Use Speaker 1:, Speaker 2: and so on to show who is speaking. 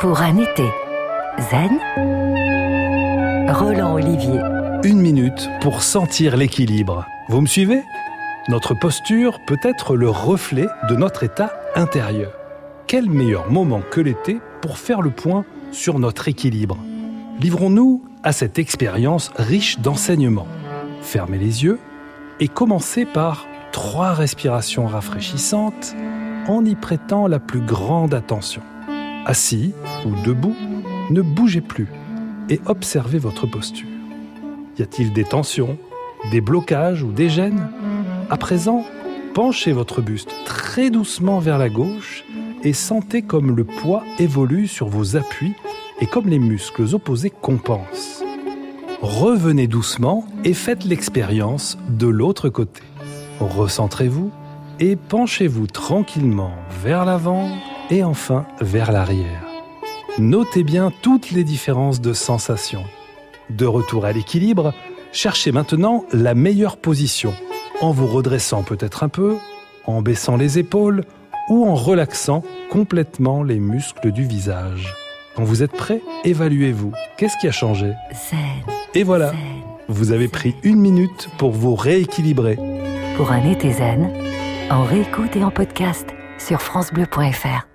Speaker 1: Pour un été zen, Roland Olivier.
Speaker 2: Une minute pour sentir l'équilibre. Vous me suivez? Notre posture peut être le reflet de notre état intérieur. Quel meilleur moment que l'été pour faire le point sur notre équilibre? Livrons-nous à cette expérience riche d'enseignements. Fermez les yeux et commencez par trois respirations rafraîchissantes en y prêtant la plus grande attention. Assis ou debout, ne bougez plus et observez votre posture. Y a-t-il des tensions, des blocages ou des gênes? À présent, penchez votre buste très doucement vers la gauche et sentez comme le poids évolue sur vos appuis et comme les muscles opposés compensent. Revenez doucement et faites l'expérience de l'autre côté. Recentrez-vous et penchez-vous tranquillement vers l'avant et enfin vers l'arrière. Notez bien toutes les différences de sensations. De retour à l'équilibre, cherchez maintenant la meilleure position, en vous redressant peut-être un peu, en baissant les épaules ou en relaxant complètement les muscles du visage. Quand vous êtes prêt, évaluez-vous. Qu'est-ce qui a changé?
Speaker 1: Zen,
Speaker 2: Et voilà,
Speaker 1: zen.
Speaker 2: vous avez pris une minute pour vous rééquilibrer.
Speaker 1: Pour un été zen, en réécoute et en podcast sur FranceBleu.fr.